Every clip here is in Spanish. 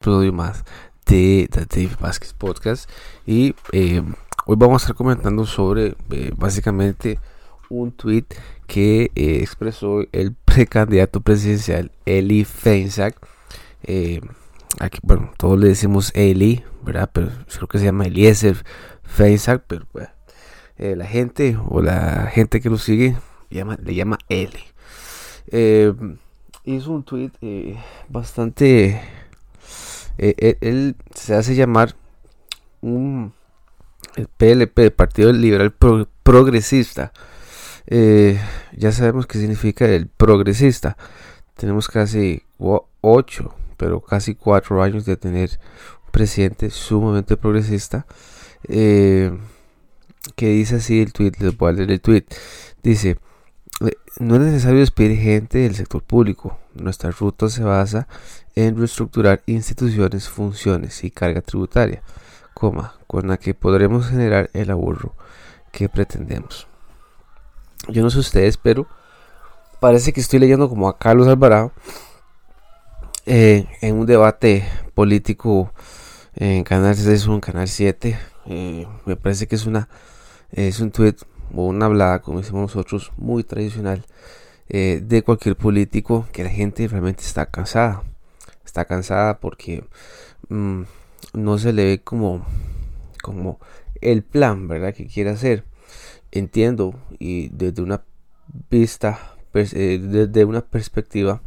episodio más de The Dave Vázquez Podcast. Y eh, hoy vamos a estar comentando sobre eh, básicamente un tweet que eh, expresó el precandidato presidencial Eli Feinsack. Aquí bueno todos le decimos Eli verdad pero creo que se llama Eliezer Feinsack pero la gente o la gente que lo sigue llama, le llama Eli. Hizo un tweet bastante eh, eh, él, se hace llamar el PLP, el Partido Liberal Progresista. Eh, ya sabemos qué significa el progresista. Tenemos casi 8, pero casi 4 años de tener un presidente sumamente progresista. que dice así el tweet, les voy a leer el tweet. Dice, no es necesario despedir gente del sector público. Nuestra ruta se basa en reestructurar instituciones, funciones y carga tributaria, coma, con la que podremos generar el ahorro que pretendemos. Yo no sé ustedes, pero parece que estoy leyendo como a Carlos Alvarado eh, en un debate político en Canal 6 o en Canal 7. Eh, me parece que es una es un tweet o una hablada, como decimos nosotros, muy tradicional eh, de cualquier político que la gente realmente está cansada. Está cansada porque mm, no se le ve como, como el plan, ¿verdad? Que quiere hacer. Entiendo y desde una vista, eh, desde una perspectiva,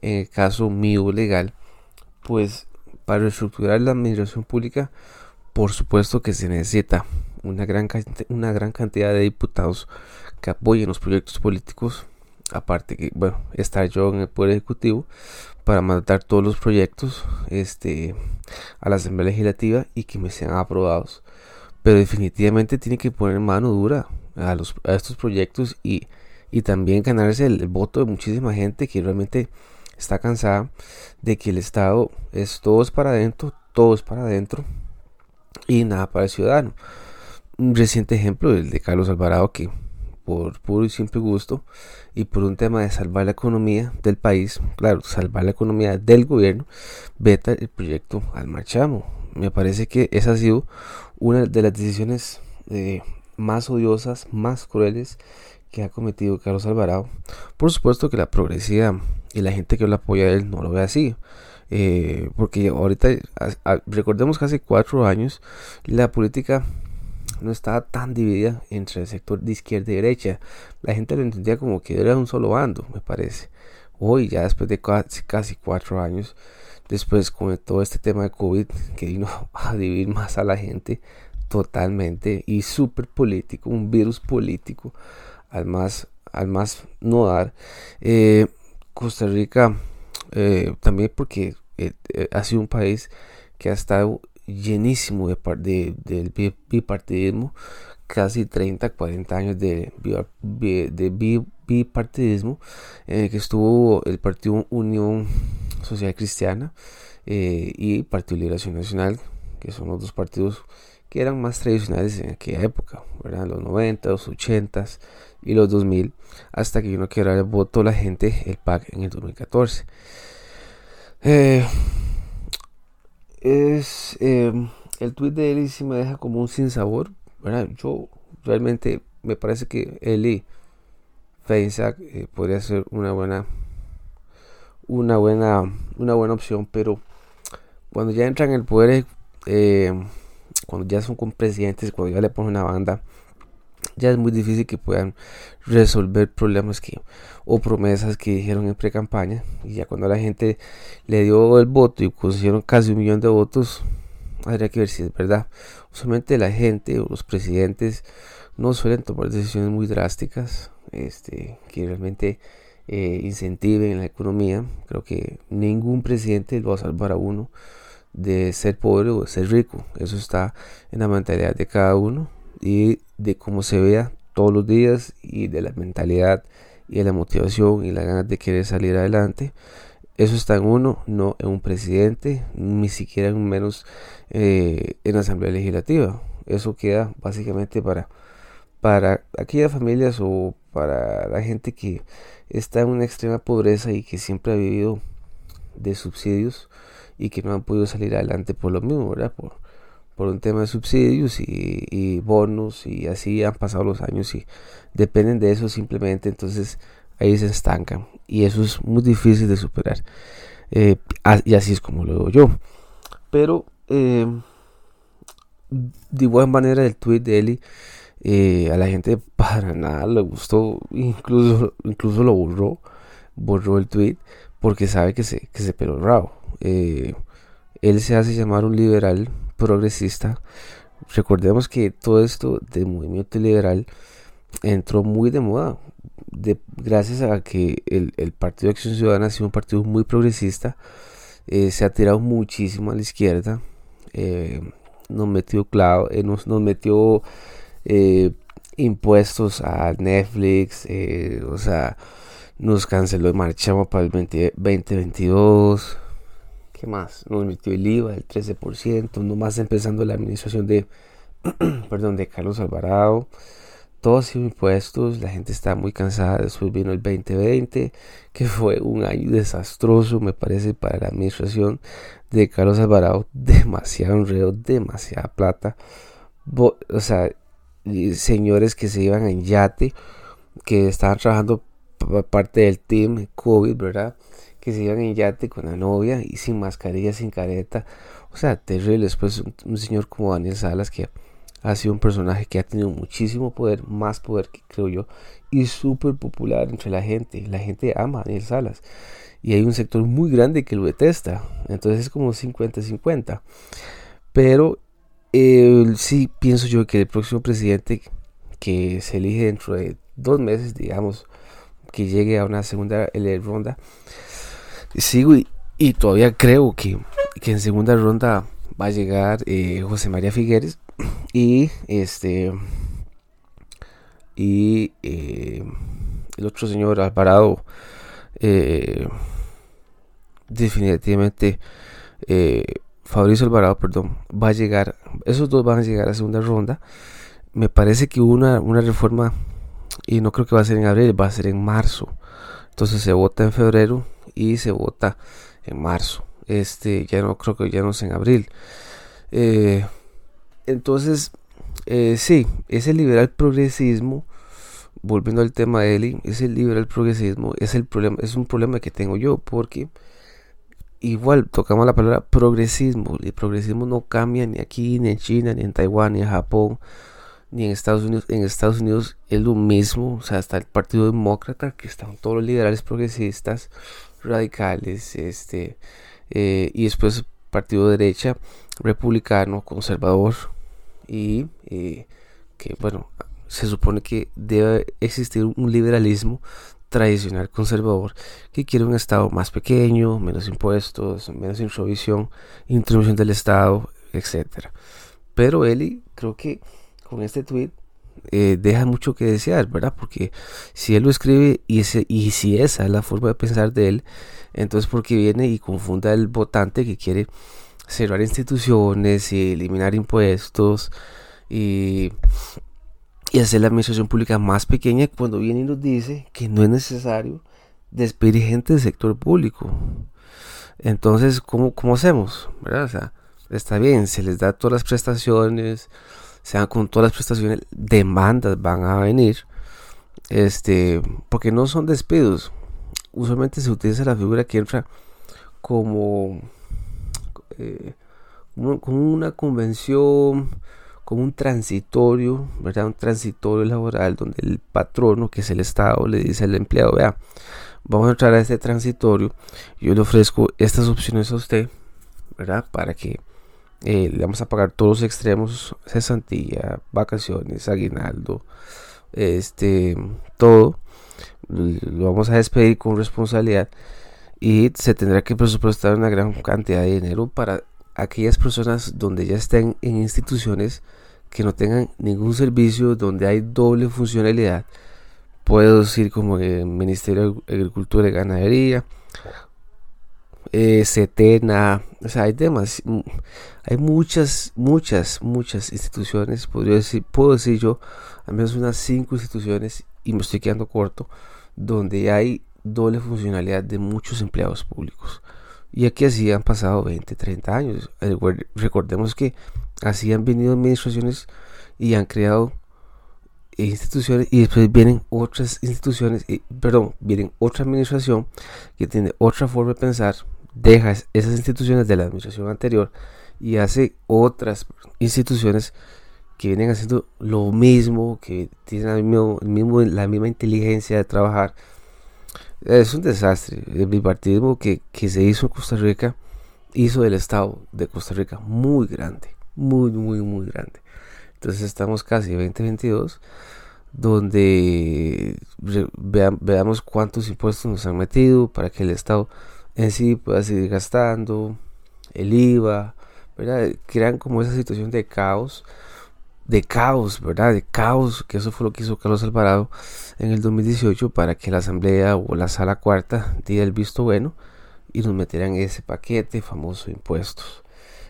en el caso mío legal, pues para reestructurar la administración pública, por supuesto que se necesita una gran, una gran cantidad de diputados que apoyen los proyectos políticos. Aparte que, bueno, estar yo en el Poder Ejecutivo para mandar todos los proyectos este, a la Asamblea Legislativa y que me sean aprobados. Pero definitivamente tiene que poner mano dura a, los, a estos proyectos y, y también ganarse el, voto de muchísima gente que realmente está cansada de que el Estado es todo es para adentro, todo es para adentro y nada para el ciudadano un reciente ejemplo, el de Carlos Alvarado, que por puro y simple gusto y por un tema de salvar la economía del país, claro, salvar la economía del gobierno, veta el proyecto al marchamo. Me parece que esa ha sido una de las decisiones eh, más odiosas, más crueles que ha cometido Carlos Alvarado. Por supuesto que la progresiva y la gente que lo apoya a él no lo ve así. Eh, porque ahorita, recordemos que hace cuatro años, la política no estaba tan dividida entre el sector de izquierda y derecha. La gente lo entendía como que era un solo bando, me parece. Hoy, ya después de casi, cuatro años, después con todo este tema de COVID que vino a dividir más a la gente totalmente y súper político, un virus político al más, no dar. Eh, Costa Rica eh, también porque eh, ha sido un país que ha estado llenísimo de, del bipartidismo, casi 30, 40 años de, de bipartidismo, en el que estuvo el Partido Unión Social Cristiana eh, y Partido Liberación Nacional, que son los dos partidos que eran más tradicionales en aquella época, ¿verdad? los 90, los 80 y los 2000, hasta que vino a quedar el voto la gente, el PAC, en el 2014. Eh, es em, el tweet de Eli sí me deja como un sinsabor. ¿verdad? Yo realmente me parece que Eli Feinsack eh, podría ser una buena una buena una buena opción, pero cuando ya entran en el poder, eh, cuando ya son con presidentes, cuando ya le ponen una banda, ya es muy difícil que puedan resolver problemas que o promesas que dijeron en pre-campaña. Y ya cuando la gente le dio el voto y consiguieron casi un millón de votos habría que ver si es verdad. Usualmente la gente o los presidentes no suelen tomar decisiones muy drásticas este que realmente eh, incentiven la economía. Creo que ningún presidente lo va a salvar a uno de ser pobre o de ser rico. Eso está en la mentalidad de cada uno y de cómo se vea todos los días y de la mentalidad y de la motivación y la ganas de querer salir adelante. Eso está en uno, no en un presidente, ni siquiera en menos eh, en la Asamblea Legislativa. Eso queda básicamente para, para aquellas familias o para la gente que está en una extrema pobreza y que siempre ha vivido de subsidios y que no han podido salir adelante por lo mismo, ¿verdad? Por, por un tema de subsidios y, bonos y así han pasado los años y dependen de eso simplemente, entonces ahí se estancan y eso es muy difícil de superar. Eh, y así es como lo veo yo. Pero eh, de buena manera el tweet de Eli eh, a la gente para nada le gustó, incluso, incluso lo borró, borró el tweet porque sabe que se, que se peló rabo. él se hace llamar un liberal progresista. Recordemos que todo esto del movimiento liberal entró muy de moda gracias a que el, Partido de Acción Ciudadana ha sido un partido muy progresista. Eh, se ha tirado muchísimo a la izquierda. Eh, nos metió clavo, eh, nos, nos, metió impuestos a Netflix. o sea, nos canceló el marchamos para el 2022 más? Nos metió el IVA del 13%, nomás empezando la administración de, perdón, de Carlos Alvarado. Todos los impuestos, la gente está muy cansada. Después vino el 2020, que fue un año desastroso, me parece, para la administración de Carlos Alvarado. Demasiado enredo, demasiada plata. o sea, señores que se iban en yate, que estaban trabajando parte del team COVID, ¿verdad? que se iban en yate con la novia y sin mascarilla, sin careta. O sea, terrible. Después un, señor como Daniel Salas que ha sido un personaje que ha tenido muchísimo poder, más poder que creo yo, y súper popular entre la gente. La gente ama Daniel Salas. Y hay un sector muy grande que lo detesta. Entonces es como 50-50. Pero sí pienso yo que el próximo presidente que se elige dentro de dos meses, digamos, que llegue a una segunda ronda, sigo y, todavía creo que, en segunda ronda va a llegar eh, José María Figueres. Y este y eh, el otro señor Alvarado eh, definitivamente Fabricio Alvarado perdón va a llegar esos dos van a llegar a segunda ronda. Me parece que hubo una, una reforma y no creo que va a ser en abril va a ser en marzo entonces se vota en febrero y se vota en marzo. Este, ya no creo que ya no es en abril. Eh, entonces, eh, sí, ese liberal progresismo, volviendo al tema de Eli, ese liberal progresismo es el problema, es un problema que tengo yo, porque igual tocamos la palabra progresismo. El progresismo no cambia ni aquí, ni en China, ni en Taiwán, ni en Japón ni en Estados Unidos. En Estados Unidos es lo mismo, o sea, está el Partido Demócrata, que están todos los liberales progresistas, radicales, este, eh, y después Partido de Derecha, republicano, conservador, y eh, que, bueno, se supone que debe existir un liberalismo tradicional conservador que quiere un Estado más pequeño, menos impuestos, menos introvisión, introducción del Estado, etcétera. Pero Eli creo que con este tweet eh, deja mucho que desear, ¿verdad? Porque si él lo escribe y, ese, y si esa es la forma de pensar de él, entonces porque viene y confunda al votante que quiere cerrar instituciones y eliminar impuestos y, y hacer la administración pública más pequeña cuando viene y nos dice que no es necesario despedir gente del sector público. Entonces, ¿cómo, cómo hacemos? ¿verdad? O sea, está bien, se les da todas las prestaciones, sean con todas las prestaciones, demandas van a venir, este, porque no son despidos. Usualmente se utiliza la figura que entra como, eh, como, una convención, como un transitorio, ¿verdad? Un transitorio laboral donde el patrono, que es el Estado, le dice al empleado, vea, vamos a entrar a este transitorio, yo le ofrezco estas opciones a usted, ¿verdad? Para que eh, le vamos a pagar todos los extremos, cesantía, vacaciones, aguinaldo, este, todo. Lo vamos a despedir con responsabilidad y se tendrá que presupuestar una gran cantidad de dinero para aquellas personas donde ya estén en instituciones que no tengan ningún servicio, donde hay doble funcionalidad. Puedo decir como el Ministerio de Agricultura y Ganadería, eh, Setena, o sea, hay mm, hay muchas, muchas, muchas instituciones, podría decir, puedo decir yo, al menos unas cinco instituciones, y me estoy quedando corto, donde hay doble funcionalidad de muchos empleados públicos. Y aquí así han pasado 20, 30 años. Recordemos que así han venido administraciones y han creado instituciones y después vienen otras instituciones, y, perdón, vienen otra administración que tiene otra forma de pensar, deja esas instituciones de la administración anterior y hace otras instituciones que vienen haciendo lo mismo, que tienen el mismo, la misma inteligencia de trabajar. Es un desastre. El bipartidismo que, que se hizo en Costa Rica hizo del Estado de Costa Rica muy grande, muy, muy, muy grande. Entonces estamos casi 2022, donde veamos cuántos impuestos nos han metido para que el Estado en sí pueda seguir gastando, el IVA, ¿verdad? Crean como esa situación de caos, de caos, ¿verdad? De caos, que eso fue lo que hizo Carlos Alvarado en el 2018 para que la Asamblea o la Sala Cuarta diera el visto bueno y nos metieran ese paquete famoso de impuestos.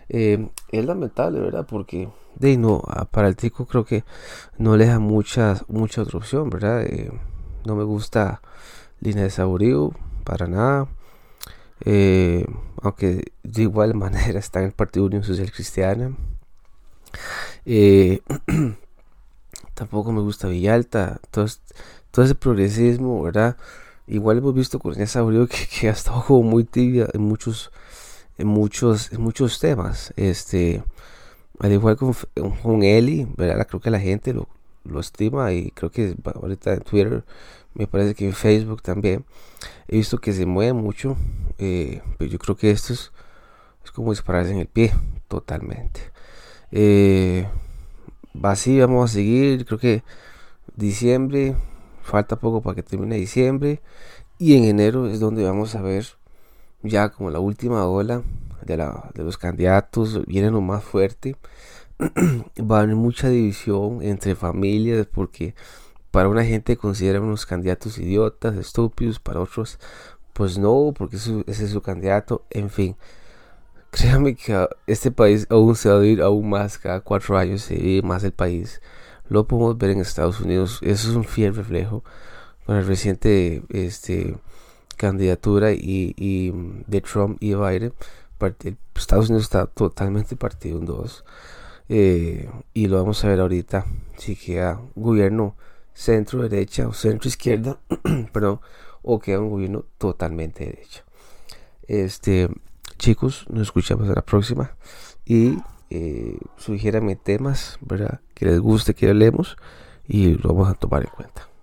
Eh, es lamentable, ¿verdad? Porque de no, para el tico creo que no le da mucha, mucha otra opción, ¿verdad? Eh, no me gusta línea de saborío para nada. Eh, aunque de igual manera está en el Partido Unión Social Cristiana. tampoco me gusta Villalta. Todo, todo ese progresismo, ¿verdad? Igual hemos visto con esa saborío que, que ha estado como muy tibia en muchos en muchos, en muchos temas. Este, al igual con, con Eli, ¿verdad? creo que la gente lo, lo estima y creo que ahorita en Twitter, me parece que en Facebook también, he visto que se mueve mucho, eh, pero yo creo que esto es, es como dispararse en el pie, totalmente. Eh, así vamos a seguir, creo que diciembre, falta poco para que termine diciembre, y en enero es donde vamos a ver ya como la última ola de, la, de los candidatos viene lo más fuerte. Va a haber mucha división entre familias porque para una gente consideran unos candidatos idiotas, estúpidos, para otros pues no, porque ese es su candidato, en fin. Créanme que este país aún se va a vivir aún más, cada cuatro años se vive más el país. Lo podemos ver en Estados Unidos, eso es un fiel reflejo con el reciente este, candidatura y, de Trump y Biden, Estados Unidos está totalmente partido en dos. Eh, y lo vamos a ver ahorita si queda gobierno centro derecha o centro izquierda, perdón, o queda un gobierno totalmente derecha. Este, chicos, nos escuchamos en la próxima y eh, temas, ¿verdad? Que les guste que leemos y lo vamos a tomar en cuenta.